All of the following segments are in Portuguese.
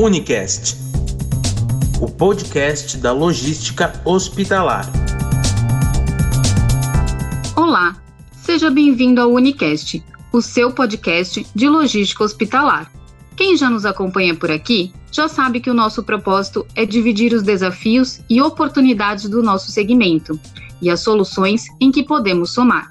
Unicast, o podcast da logística hospitalar. Olá, seja bem-vindo ao Unicast, o seu podcast de logística hospitalar. Quem já nos acompanha por aqui já sabe que o nosso propósito é dividir os desafios e oportunidades do nosso segmento e as soluções em que podemos somar.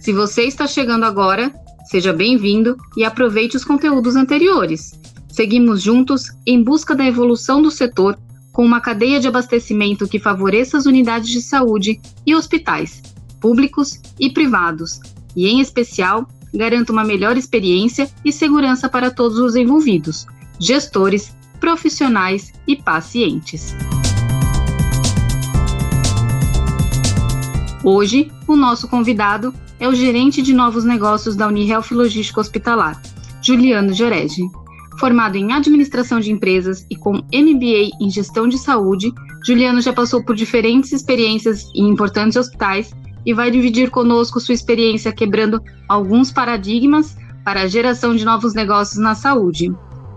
Se você está chegando agora, seja bem-vindo e aproveite os conteúdos anteriores. Seguimos juntos em busca da evolução do setor com uma cadeia de abastecimento que favoreça as unidades de saúde e hospitais, públicos e privados, e, em especial, garanta uma melhor experiência e segurança para todos os envolvidos, gestores, profissionais e pacientes. Hoje, o nosso convidado é o gerente de novos negócios da Unihealth Logística Hospitalar, Juliano Gioregi. Formado em administração de empresas e com MBA em gestão de saúde, Juliano já passou por diferentes experiências em importantes hospitais e vai dividir conosco sua experiência quebrando alguns paradigmas para a geração de novos negócios na saúde.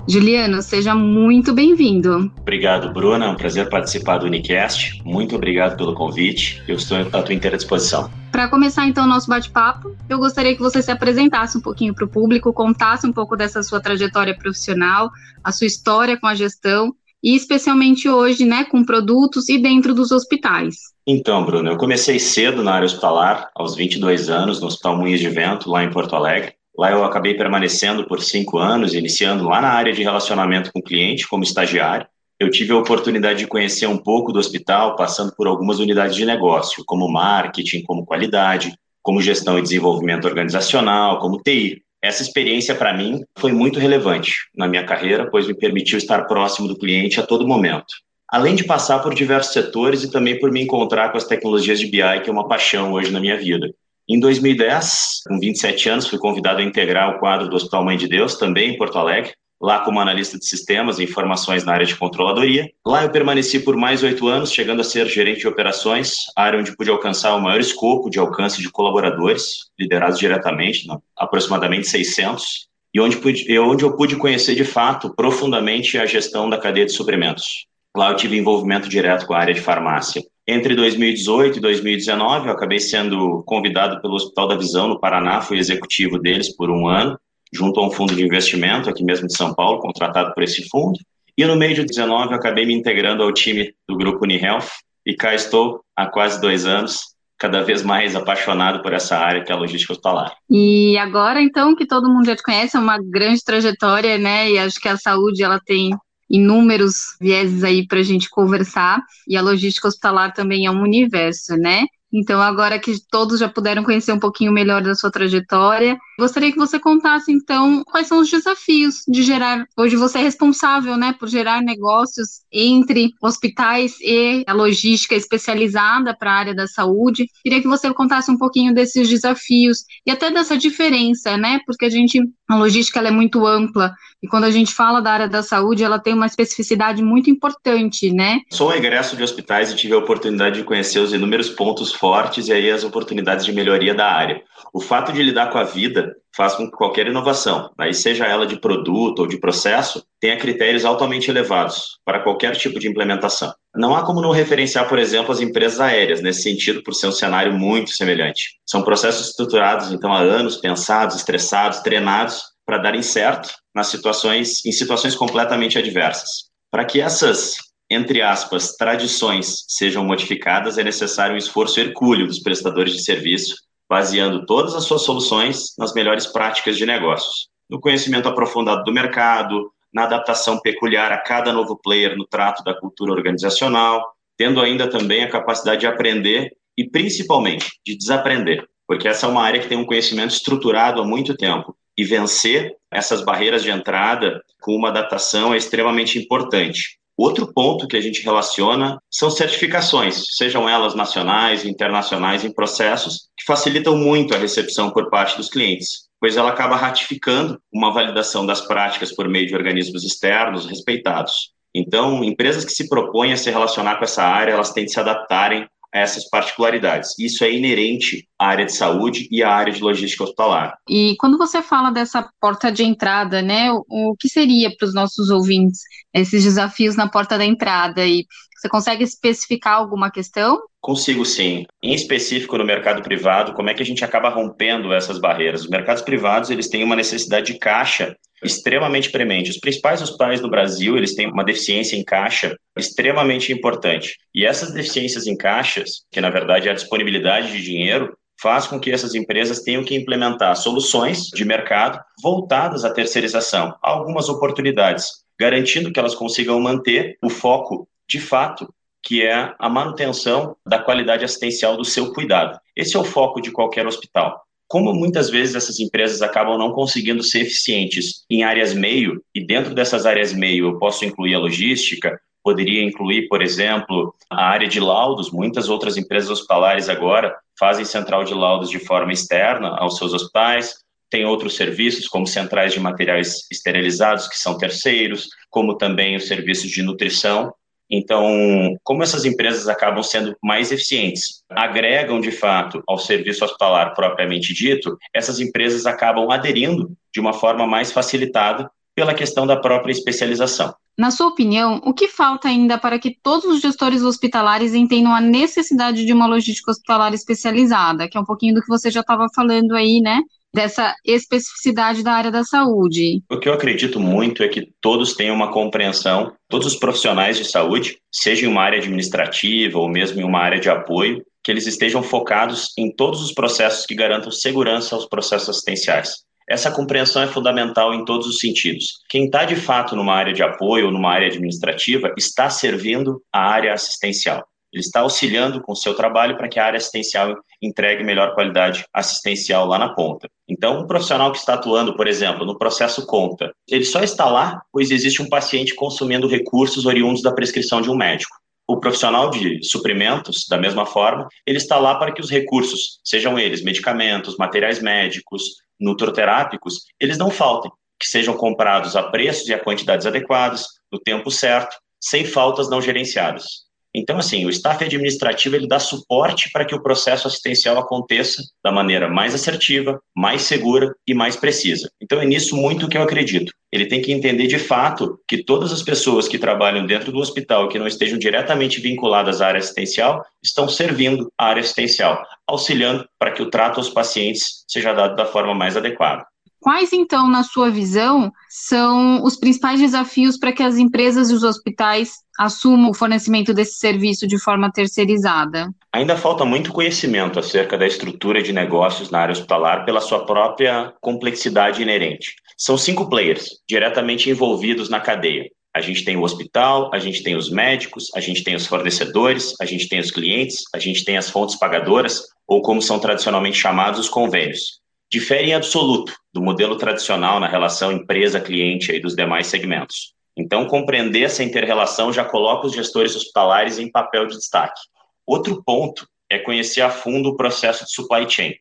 Juliano, seja muito bem-vindo. Obrigado, Bruna. É um prazer participar do Unicast. Muito obrigado pelo convite. Eu estou à tua inteira disposição. Para começar então o nosso bate-papo, eu gostaria que você se apresentasse um pouquinho para o público, contasse um pouco dessa sua trajetória profissional, a sua história com a gestão e especialmente hoje, né, com produtos e dentro dos hospitais. Então, Bruno, eu comecei cedo na área hospitalar, aos 22 anos, no Hospital Moinhos de Vento, lá em Porto Alegre. Lá eu acabei permanecendo por cinco anos, iniciando lá na área de relacionamento com o cliente, como estagiário. Eu tive a oportunidade de conhecer um pouco do hospital, passando por algumas unidades de negócio, como marketing, como qualidade, como gestão e desenvolvimento organizacional, como TI. Essa experiência, para mim, foi muito relevante na minha carreira, pois me permitiu estar próximo do cliente a todo momento. Além de passar por diversos setores e também por me encontrar com as tecnologias de BI, que é uma paixão hoje na minha vida. Em 2010, com 27 anos, fui convidado a integrar o quadro do Hospital Mãe de Deus, também em Porto Alegre, lá como analista de sistemas e informações na área de controladoria. Lá eu permaneci por mais oito anos, chegando a ser gerente de operações, área onde pude alcançar o maior escopo de alcance de colaboradores, liderados diretamente, aproximadamente 600, e onde, pude, onde eu pude conhecer de fato profundamente a gestão da cadeia de suprimentos. Lá eu tive envolvimento direto com a área de farmácia. Entre 2018 e 2019, eu acabei sendo convidado pelo Hospital da Visão, no Paraná, fui executivo deles por um ano, junto a um fundo de investimento aqui mesmo de São Paulo, contratado por esse fundo. E no meio de 2019, eu acabei me integrando ao time do Grupo Unihealth, e cá estou há quase dois anos, cada vez mais apaixonado por essa área que é a logística hospitalar. E agora, então, que todo mundo já te conhece, é uma grande trajetória, né? E acho que a saúde ela tem inúmeros vieses aí para a gente conversar, e a logística hospitalar também é um universo, né? Então, agora que todos já puderam conhecer um pouquinho melhor da sua trajetória, gostaria que você contasse, então, quais são os desafios de gerar. Hoje você é responsável, né, por gerar negócios entre hospitais e a logística especializada para a área da saúde. Queria que você contasse um pouquinho desses desafios e até dessa diferença, né, porque a gente, a logística é muito ampla e quando a gente fala da área da saúde, ela tem uma especificidade muito importante, né? Sou um egresso de hospitais e tive a oportunidade de conhecer os inúmeros pontos fortes e aí as oportunidades de melhoria da área. O fato de lidar com a vida faz com que qualquer inovação, aí seja ela de produto ou de processo, tenha critérios altamente elevados para qualquer tipo de implementação. Não há como não referenciar, por exemplo, as empresas aéreas, nesse sentido, por ser um cenário muito semelhante. São processos estruturados, então, há anos, pensados, estressados, treinados, para darem certo nas situações, em situações completamente adversas. Para que essas, entre aspas, tradições sejam modificadas, é necessário um esforço hercúleo dos prestadores de serviço, baseando todas as suas soluções nas melhores práticas de negócios, no conhecimento aprofundado do mercado, na adaptação peculiar a cada novo player no trato da cultura organizacional, tendo ainda também a capacidade de aprender e principalmente de desaprender, porque essa é uma área que tem um conhecimento estruturado há muito tempo e vencer essas barreiras de entrada com uma adaptação é extremamente importante. Outro ponto que a gente relaciona são certificações, sejam elas nacionais, internacionais, em processos que facilitam muito a recepção por parte dos clientes, pois ela acaba ratificando uma validação das práticas por meio de organismos externos respeitados. Então, empresas que se propõem a se relacionar com essa área, elas têm de se adaptarem a essas particularidades. Isso é inerente à área de saúde e à área de logística hospitalar. E quando você fala dessa porta de entrada, né, o, o que seria para os nossos ouvintes esses desafios na porta da entrada? E você consegue especificar alguma questão? Consigo sim. Em específico no mercado privado, como é que a gente acaba rompendo essas barreiras? Os mercados privados, eles têm uma necessidade de caixa extremamente premente. Os principais hospitais do Brasil, eles têm uma deficiência em caixa extremamente importante. E essas deficiências em caixas, que na verdade é a disponibilidade de dinheiro, faz com que essas empresas tenham que implementar soluções de mercado voltadas à terceirização, algumas oportunidades, garantindo que elas consigam manter o foco de fato que é a manutenção da qualidade assistencial do seu cuidado. Esse é o foco de qualquer hospital. Como muitas vezes essas empresas acabam não conseguindo ser eficientes em áreas meio, e dentro dessas áreas meio eu posso incluir a logística, poderia incluir, por exemplo, a área de laudos. Muitas outras empresas hospitalares agora fazem central de laudos de forma externa aos seus hospitais. Tem outros serviços, como centrais de materiais esterilizados, que são terceiros, como também os serviços de nutrição, então, como essas empresas acabam sendo mais eficientes, agregam de fato ao serviço hospitalar propriamente dito, essas empresas acabam aderindo de uma forma mais facilitada pela questão da própria especialização. Na sua opinião, o que falta ainda para que todos os gestores hospitalares entendam a necessidade de uma logística hospitalar especializada, que é um pouquinho do que você já estava falando aí, né? Dessa especificidade da área da saúde? O que eu acredito muito é que todos tenham uma compreensão, todos os profissionais de saúde, seja em uma área administrativa ou mesmo em uma área de apoio, que eles estejam focados em todos os processos que garantam segurança aos processos assistenciais. Essa compreensão é fundamental em todos os sentidos. Quem está de fato numa área de apoio ou numa área administrativa está servindo a área assistencial. Ele está auxiliando com o seu trabalho para que a área assistencial entregue melhor qualidade assistencial lá na ponta. Então, um profissional que está atuando, por exemplo, no processo conta, ele só está lá pois existe um paciente consumindo recursos oriundos da prescrição de um médico. O profissional de suprimentos, da mesma forma, ele está lá para que os recursos, sejam eles medicamentos, materiais médicos, nutroterápicos, eles não faltem, que sejam comprados a preços e a quantidades adequadas, no tempo certo, sem faltas não gerenciadas. Então, assim, o staff administrativo ele dá suporte para que o processo assistencial aconteça da maneira mais assertiva, mais segura e mais precisa. Então, é nisso muito que eu acredito. Ele tem que entender de fato que todas as pessoas que trabalham dentro do hospital que não estejam diretamente vinculadas à área assistencial estão servindo a área assistencial, auxiliando para que o trato aos pacientes seja dado da forma mais adequada. Quais, então, na sua visão, são os principais desafios para que as empresas e os hospitais assumam o fornecimento desse serviço de forma terceirizada? Ainda falta muito conhecimento acerca da estrutura de negócios na área hospitalar pela sua própria complexidade inerente. São cinco players diretamente envolvidos na cadeia. A gente tem o hospital, a gente tem os médicos, a gente tem os fornecedores, a gente tem os clientes, a gente tem as fontes pagadoras, ou como são tradicionalmente chamados, os convênios difere em absoluto do modelo tradicional na relação empresa-cliente e dos demais segmentos. Então, compreender essa interrelação já coloca os gestores hospitalares em papel de destaque. Outro ponto é conhecer a fundo o processo de supply chain.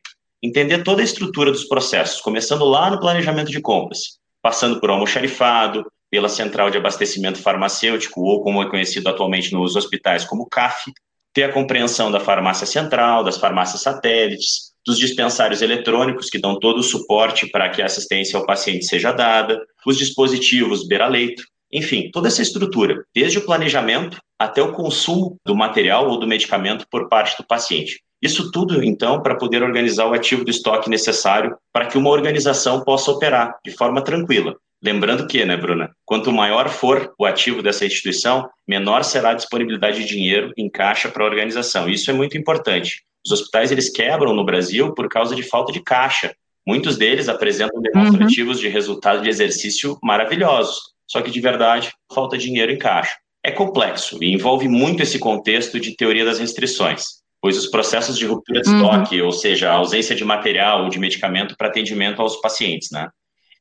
Entender toda a estrutura dos processos, começando lá no planejamento de compras, passando por almoxarifado, pela central de abastecimento farmacêutico, ou como é conhecido atualmente nos hospitais como CAF, ter a compreensão da farmácia central, das farmácias satélites, dos dispensários eletrônicos, que dão todo o suporte para que a assistência ao paciente seja dada, os dispositivos beira-leito, enfim, toda essa estrutura, desde o planejamento até o consumo do material ou do medicamento por parte do paciente. Isso tudo, então, para poder organizar o ativo do estoque necessário para que uma organização possa operar de forma tranquila. Lembrando que, né, Bruna, quanto maior for o ativo dessa instituição, menor será a disponibilidade de dinheiro em caixa para a organização. Isso é muito importante. Os hospitais eles quebram no Brasil por causa de falta de caixa. Muitos deles apresentam uhum. demonstrativos uhum. de resultado de exercício maravilhosos, só que de verdade falta dinheiro em caixa. É complexo e envolve muito esse contexto de teoria das restrições, pois os processos de ruptura de uhum. estoque, ou seja, a ausência de material ou de medicamento para atendimento aos pacientes, né?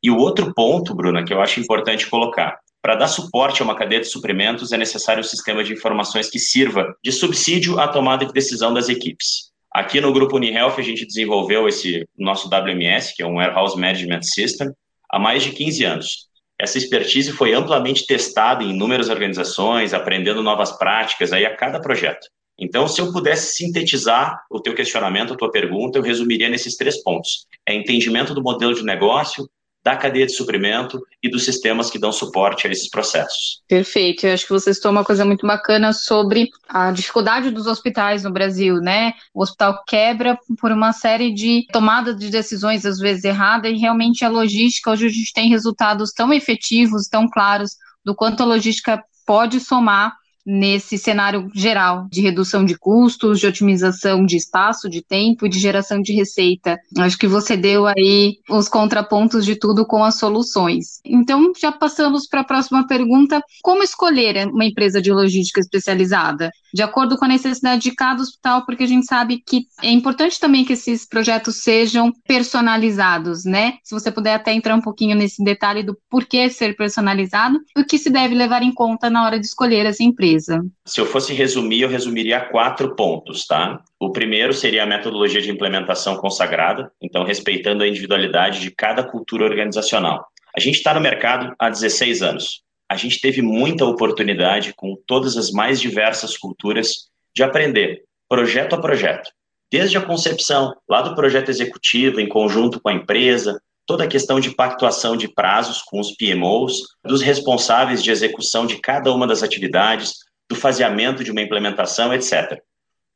E o outro ponto, Bruna, que eu acho importante colocar, para dar suporte a uma cadeia de suprimentos, é necessário um sistema de informações que sirva de subsídio à tomada de decisão das equipes. Aqui no grupo UniHealth a gente desenvolveu esse nosso WMS, que é um Warehouse Management System, há mais de 15 anos. Essa expertise foi amplamente testada em inúmeras organizações, aprendendo novas práticas aí a cada projeto. Então, se eu pudesse sintetizar o teu questionamento, a tua pergunta, eu resumiria nesses três pontos. É entendimento do modelo de negócio, da cadeia de suprimento e dos sistemas que dão suporte a esses processos. Perfeito. Eu acho que você citou uma coisa muito bacana sobre a dificuldade dos hospitais no Brasil, né? O hospital quebra por uma série de tomadas de decisões, às vezes erradas, e realmente a logística, hoje a gente tem resultados tão efetivos, tão claros do quanto a logística pode somar nesse cenário geral de redução de custos, de otimização de espaço, de tempo e de geração de receita. Acho que você deu aí os contrapontos de tudo com as soluções. Então, já passamos para a próxima pergunta: como escolher uma empresa de logística especializada? De acordo com a necessidade de cada hospital, porque a gente sabe que é importante também que esses projetos sejam personalizados, né? Se você puder até entrar um pouquinho nesse detalhe do porquê ser personalizado, o que se deve levar em conta na hora de escolher essa empresa? Se eu fosse resumir, eu resumiria quatro pontos, tá? O primeiro seria a metodologia de implementação consagrada, então respeitando a individualidade de cada cultura organizacional. A gente está no mercado há 16 anos. A gente teve muita oportunidade com todas as mais diversas culturas de aprender, projeto a projeto. Desde a concepção, lá do projeto executivo, em conjunto com a empresa, toda a questão de pactuação de prazos com os PMOs, dos responsáveis de execução de cada uma das atividades, do faseamento de uma implementação, etc.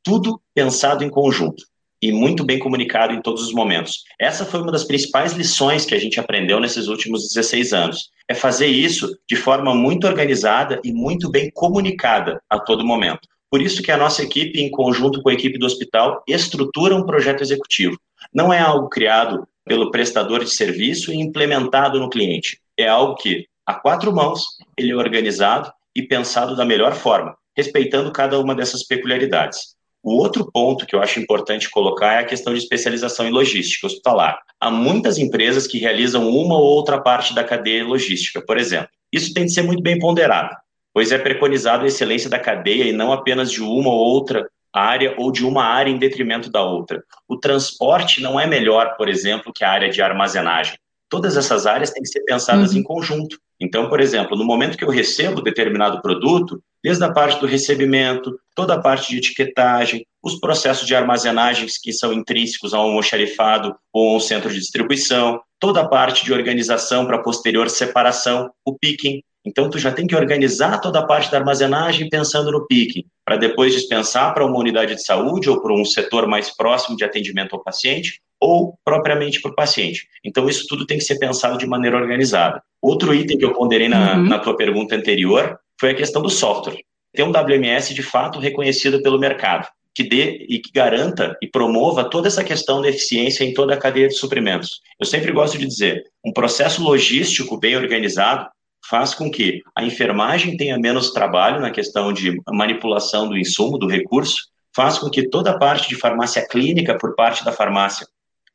Tudo pensado em conjunto e muito bem comunicado em todos os momentos. Essa foi uma das principais lições que a gente aprendeu nesses últimos 16 anos. É fazer isso de forma muito organizada e muito bem comunicada a todo momento. Por isso que a nossa equipe, em conjunto com a equipe do hospital, estrutura um projeto executivo. Não é algo criado pelo prestador de serviço e implementado no cliente. É algo que, a quatro mãos, ele é organizado e pensado da melhor forma, respeitando cada uma dessas peculiaridades. O outro ponto que eu acho importante colocar é a questão de especialização em logística hospitalar. Há muitas empresas que realizam uma ou outra parte da cadeia logística, por exemplo. Isso tem de ser muito bem ponderado, pois é preconizado a excelência da cadeia e não apenas de uma ou outra área ou de uma área em detrimento da outra. O transporte não é melhor, por exemplo, que a área de armazenagem. Todas essas áreas têm que ser pensadas uhum. em conjunto. Então, por exemplo, no momento que eu recebo determinado produto, desde a parte do recebimento, toda a parte de etiquetagem, os processos de armazenagens que são intrínsecos a um almoxarifado ou a um centro de distribuição, toda a parte de organização para posterior separação, o picking, então, tu já tem que organizar toda a parte da armazenagem pensando no pique, para depois dispensar para uma unidade de saúde ou para um setor mais próximo de atendimento ao paciente, ou propriamente para o paciente. Então, isso tudo tem que ser pensado de maneira organizada. Outro item que eu ponderei na, uhum. na tua pergunta anterior foi a questão do software. Ter um WMS de fato reconhecido pelo mercado, que dê e que garanta e promova toda essa questão da eficiência em toda a cadeia de suprimentos. Eu sempre gosto de dizer, um processo logístico bem organizado faz com que a enfermagem tenha menos trabalho na questão de manipulação do insumo, do recurso, faz com que toda a parte de farmácia clínica por parte da farmácia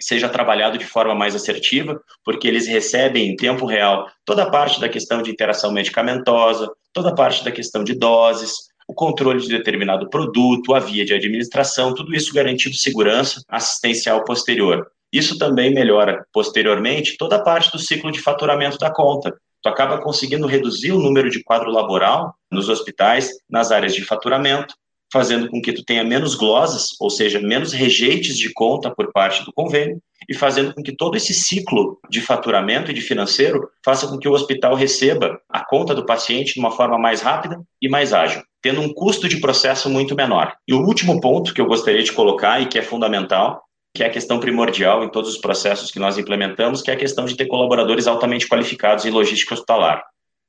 seja trabalhado de forma mais assertiva, porque eles recebem em tempo real toda a parte da questão de interação medicamentosa, toda a parte da questão de doses, o controle de determinado produto, a via de administração, tudo isso garantindo segurança assistencial posterior. Isso também melhora posteriormente toda a parte do ciclo de faturamento da conta, tu acaba conseguindo reduzir o número de quadro laboral nos hospitais, nas áreas de faturamento, fazendo com que tu tenha menos glosas, ou seja, menos rejeites de conta por parte do convênio, e fazendo com que todo esse ciclo de faturamento e de financeiro faça com que o hospital receba a conta do paciente de uma forma mais rápida e mais ágil, tendo um custo de processo muito menor. E o último ponto que eu gostaria de colocar e que é fundamental que é a questão primordial em todos os processos que nós implementamos, que é a questão de ter colaboradores altamente qualificados em logística hospitalar.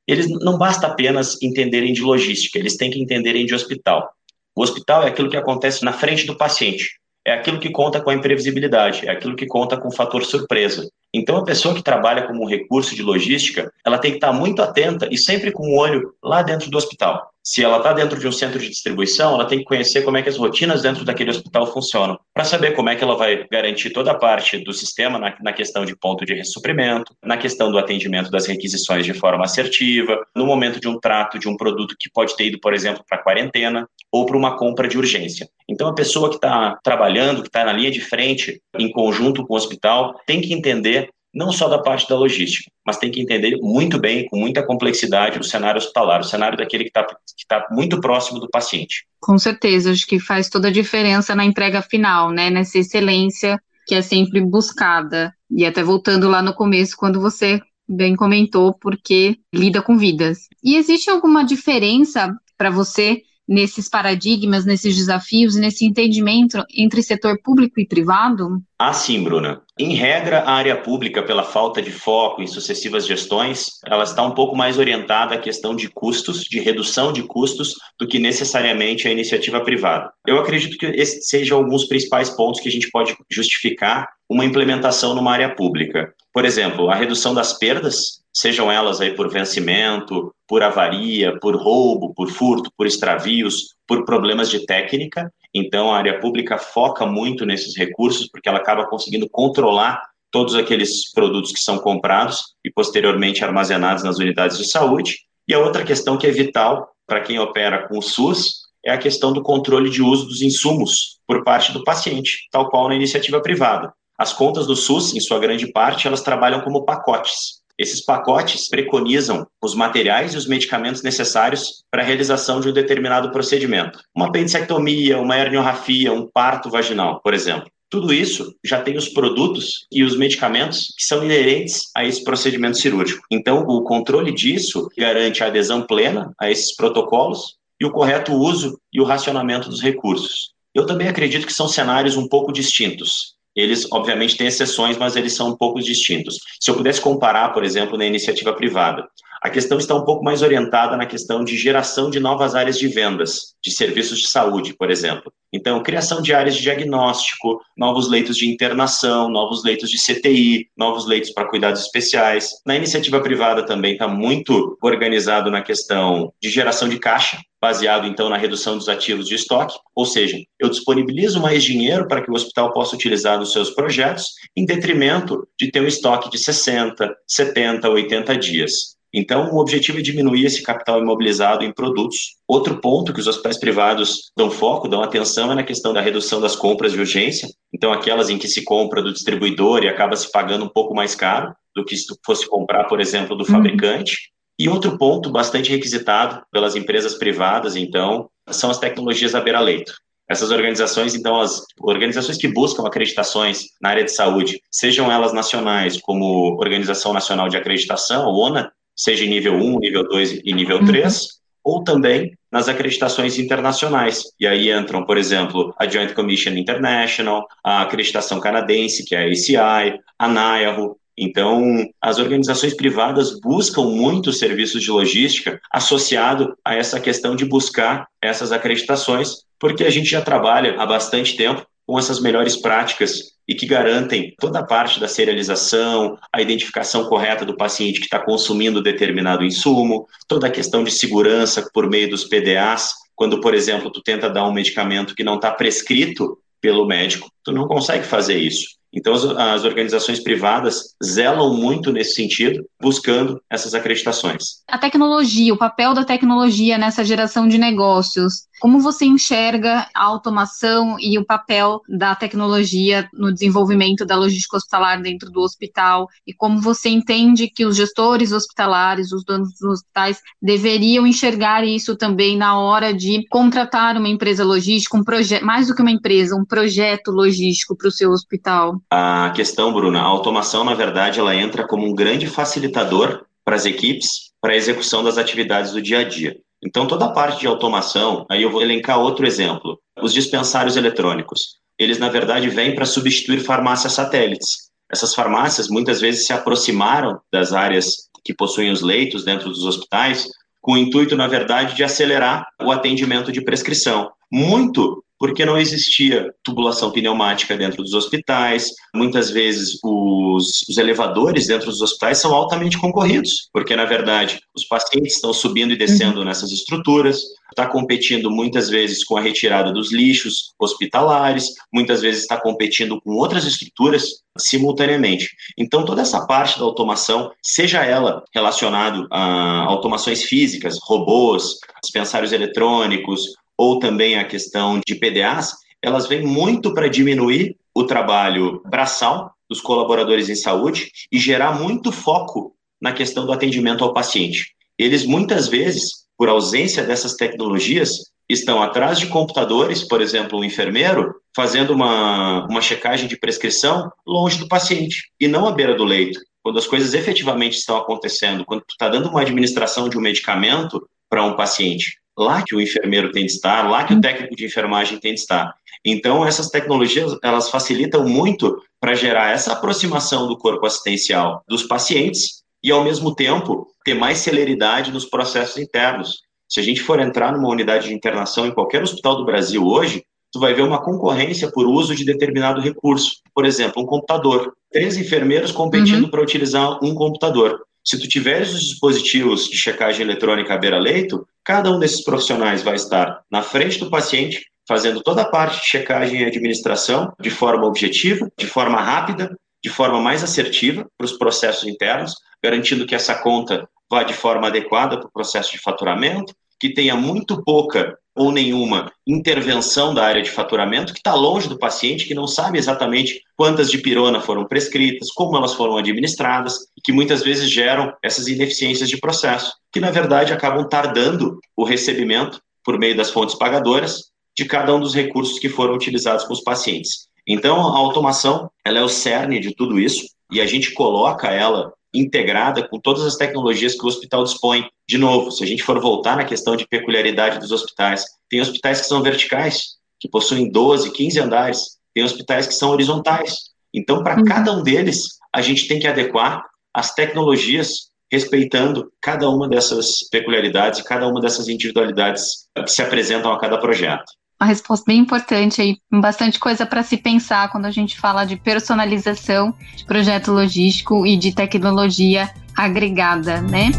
Eles não basta apenas entenderem de logística, eles têm que entenderem de hospital. O hospital é aquilo que acontece na frente do paciente, é aquilo que conta com a imprevisibilidade, é aquilo que conta com o fator surpresa. Então, a pessoa que trabalha como recurso de logística, ela tem que estar muito atenta e sempre com o olho lá dentro do hospital. Se ela está dentro de um centro de distribuição, ela tem que conhecer como é que as rotinas dentro daquele hospital funcionam, para saber como é que ela vai garantir toda a parte do sistema na, na questão de ponto de ressuprimento, na questão do atendimento das requisições de forma assertiva, no momento de um trato de um produto que pode ter ido, por exemplo, para quarentena ou para uma compra de urgência. Então, a pessoa que está trabalhando, que está na linha de frente, em conjunto com o hospital, tem que entender não só da parte da logística, mas tem que entender muito bem, com muita complexidade, o cenário hospitalar, o cenário daquele que está tá muito próximo do paciente. Com certeza, acho que faz toda a diferença na entrega final, né? Nessa excelência que é sempre buscada. E até voltando lá no começo, quando você bem comentou, porque lida com vidas. E existe alguma diferença para você nesses paradigmas, nesses desafios, nesse entendimento entre setor público e privado? Ah, sim, Bruna. Em regra, a área pública, pela falta de foco em sucessivas gestões, ela está um pouco mais orientada à questão de custos, de redução de custos, do que necessariamente a iniciativa privada. Eu acredito que esses sejam alguns principais pontos que a gente pode justificar uma implementação numa área pública. Por exemplo, a redução das perdas, sejam elas aí por vencimento, por avaria, por roubo, por furto, por extravios, por problemas de técnica. Então, a área pública foca muito nesses recursos, porque ela acaba conseguindo controlar todos aqueles produtos que são comprados e posteriormente armazenados nas unidades de saúde. E a outra questão que é vital para quem opera com o SUS é a questão do controle de uso dos insumos por parte do paciente, tal qual na iniciativa privada. As contas do SUS, em sua grande parte, elas trabalham como pacotes. Esses pacotes preconizam os materiais e os medicamentos necessários para a realização de um determinado procedimento. Uma apendicectomia, uma herniorrafia, um parto vaginal, por exemplo. Tudo isso já tem os produtos e os medicamentos que são inerentes a esse procedimento cirúrgico. Então, o controle disso garante a adesão plena a esses protocolos e o correto uso e o racionamento dos recursos. Eu também acredito que são cenários um pouco distintos. Eles, obviamente, têm exceções, mas eles são um pouco distintos. Se eu pudesse comparar, por exemplo, na iniciativa privada, a questão está um pouco mais orientada na questão de geração de novas áreas de vendas, de serviços de saúde, por exemplo. Então, criação de áreas de diagnóstico, novos leitos de internação, novos leitos de CTI, novos leitos para cuidados especiais. Na iniciativa privada também está muito organizado na questão de geração de caixa, baseado então na redução dos ativos de estoque, ou seja, eu disponibilizo mais dinheiro para que o hospital possa utilizar nos seus projetos, em detrimento de ter um estoque de 60, 70, 80 dias. Então, o objetivo é diminuir esse capital imobilizado em produtos. Outro ponto que os hospitais privados dão foco, dão atenção, é na questão da redução das compras de urgência. Então, aquelas em que se compra do distribuidor e acaba se pagando um pouco mais caro do que se fosse comprar, por exemplo, do uhum. fabricante. E outro ponto bastante requisitado pelas empresas privadas, então, são as tecnologias à beira-leito. Essas organizações, então, as organizações que buscam acreditações na área de saúde, sejam elas nacionais, como Organização Nacional de Acreditação, a ONA, seja em nível 1, nível 2 e nível 3, uhum. ou também nas acreditações internacionais. E aí entram, por exemplo, a Joint Commission International, a acreditação canadense, que é a ACI, a NIAHU. Então, as organizações privadas buscam muito serviços de logística associado a essa questão de buscar essas acreditações, porque a gente já trabalha há bastante tempo com essas melhores práticas e que garantem toda a parte da serialização, a identificação correta do paciente que está consumindo determinado insumo, toda a questão de segurança por meio dos PDAs, quando, por exemplo, tu tenta dar um medicamento que não está prescrito pelo médico, tu não consegue fazer isso. Então, as, organizações privadas zelam muito nesse sentido, buscando essas acreditações. A tecnologia, o papel da tecnologia nessa geração de negócios, como você enxerga a automação e o papel da tecnologia no desenvolvimento da logística hospitalar dentro do hospital? E como você entende que os gestores hospitalares, os donos dos hospitais, deveriam enxergar isso também na hora de contratar uma empresa logística, um mais do que uma empresa, um projeto logístico para o seu hospital? A questão, Bruna, a automação, na verdade, ela entra como um grande facilitador para as equipes para a execução das atividades do dia a dia. Então, toda a parte de automação, aí eu vou elencar outro exemplo: os dispensários eletrônicos. Eles, na verdade, vêm para substituir farmácias satélites. Essas farmácias muitas vezes se aproximaram das áreas que possuem os leitos dentro dos hospitais, com o intuito, na verdade, de acelerar o atendimento de prescrição. Muito porque não existia tubulação pneumática dentro dos hospitais. Muitas vezes os, os, elevadores dentro dos hospitais são altamente concorridos, porque na verdade os pacientes estão subindo e descendo uhum. nessas estruturas, está competindo muitas vezes com a retirada dos lixos hospitalares, muitas vezes está competindo com outras estruturas simultaneamente. Então toda essa parte da automação, seja ela relacionado a automações físicas, robôs, dispensários eletrônicos, ou também a questão de PDAs, elas vêm muito para diminuir o trabalho braçal dos colaboradores em saúde e gerar muito foco na questão do atendimento ao paciente. Eles muitas vezes, por ausência dessas tecnologias, estão atrás de computadores, por exemplo, um enfermeiro, fazendo uma, uma checagem de prescrição longe do paciente e não à beira do leito. Quando as coisas efetivamente estão acontecendo, quando tu está dando uma administração de um medicamento para um paciente, lá que o enfermeiro tem de estar, lá que o técnico de enfermagem tem de estar. Então, essas tecnologias, elas facilitam muito para gerar essa aproximação do corpo assistencial dos pacientes e, ao mesmo tempo, ter mais celeridade nos processos internos. Se a gente for entrar numa unidade de internação em qualquer hospital do Brasil hoje, tu vai ver uma concorrência por uso de determinado recurso. Por exemplo, um computador. Três enfermeiros competindo uhum. para utilizar um computador. Se tu tiveres os dispositivos de checagem eletrônica à beira-leito, cada um desses profissionais vai estar na frente do paciente, fazendo toda a parte de checagem e administração de forma objetiva, de forma rápida, de forma mais assertiva para os processos internos, garantindo que essa conta vá de forma adequada para o processo de faturamento, que tenha muito pouca ou nenhuma intervenção da área de faturamento, que está longe do paciente, que não sabe exatamente quantas de pirona foram prescritas, como elas foram administradas, e que muitas vezes geram essas ineficiências de processo, que na verdade acabam tardando o recebimento por meio das fontes pagadoras de cada um dos recursos que foram utilizados com os pacientes. Então, a automação ela é o cerne de tudo isso e a gente coloca ela integrada com todas as tecnologias que o hospital dispõe. De novo, se a gente for voltar na questão de peculiaridade dos hospitais, tem hospitais que são verticais, que possuem 12, 15 andares, tem hospitais que são horizontais. Então, para uhum. cada um deles, a gente tem que adequar as tecnologias respeitando cada uma dessas peculiaridades e cada uma dessas individualidades que se apresentam a cada projeto uma resposta bem importante aí, bastante coisa para se pensar quando a gente fala de personalização de projeto logístico e de tecnologia agregada, né?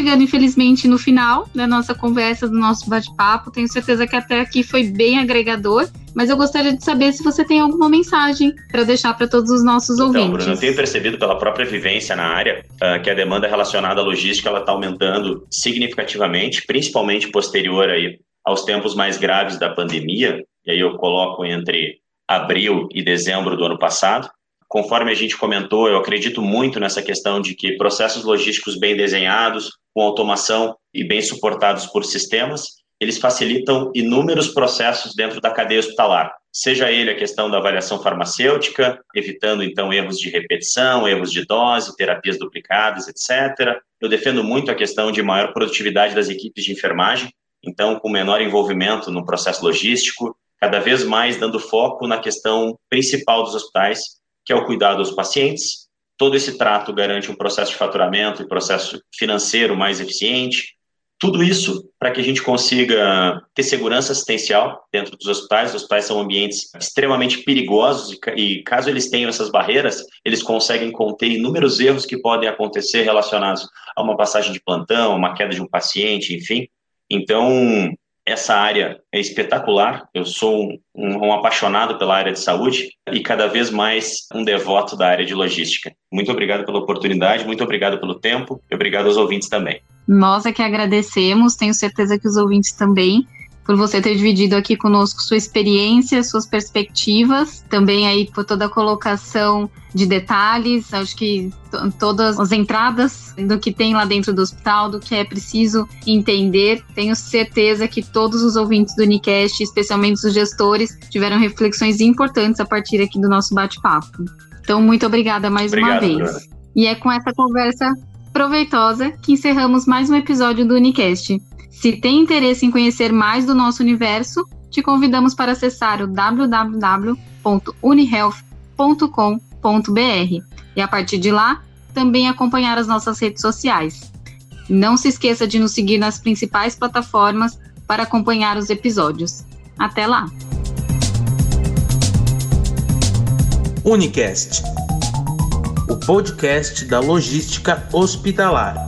Chegando, infelizmente, no final da nossa conversa, do nosso bate-papo. Tenho certeza que até aqui foi bem agregador, mas eu gostaria de saber se você tem alguma mensagem para deixar para todos os nossos então, ouvintes. Bruno, eu tenho percebido pela própria vivência na área uh, que a demanda relacionada à logística está aumentando significativamente, principalmente posterior aí aos tempos mais graves da pandemia. E aí eu coloco entre abril e dezembro do ano passado conforme a gente comentou, eu acredito muito nessa questão de que processos logísticos bem desenhados, com automação e bem suportados por sistemas, eles facilitam inúmeros processos dentro da cadeia hospitalar. Seja ele a questão da avaliação farmacêutica, evitando então erros de repetição, erros de dose, terapias duplicadas, etc. Eu defendo muito a questão de maior produtividade das equipes de enfermagem, então com menor envolvimento no processo logístico, cada vez mais dando foco na questão principal dos hospitais, que é o cuidado dos pacientes. Todo esse trato garante um processo de faturamento e processo financeiro mais eficiente. Tudo isso para que a gente consiga ter segurança assistencial dentro dos hospitais. Os hospitais são ambientes extremamente perigosos e, caso eles tenham essas barreiras, eles conseguem conter inúmeros erros que podem acontecer relacionados a uma passagem de plantão, uma queda de um paciente, enfim. Então, essa área é espetacular. Eu sou um, um, apaixonado pela área de saúde e cada vez mais um devoto da área de logística. Muito obrigado pela oportunidade, muito obrigado pelo tempo e obrigado aos ouvintes também. Nós é que agradecemos, tenho certeza que os ouvintes também por você ter dividido aqui conosco sua experiência, suas perspectivas, também aí por toda a colocação de detalhes, acho que todas as entradas do que tem lá dentro do hospital, do que é preciso entender. Tenho certeza que todos os ouvintes do Unicast, especialmente os gestores, tiveram reflexões importantes a partir aqui do nosso bate-papo. Então, muito obrigada mais Obrigado, uma vez. E é com essa conversa proveitosa que encerramos mais um episódio do Unicast. Se tem interesse em conhecer mais do nosso universo, te convidamos para acessar o www.unihealth.com.br e a partir de lá também acompanhar as nossas redes sociais. Não se esqueça de nos seguir nas principais plataformas para acompanhar os episódios. Até lá! Unicast, o podcast da logística hospitalar.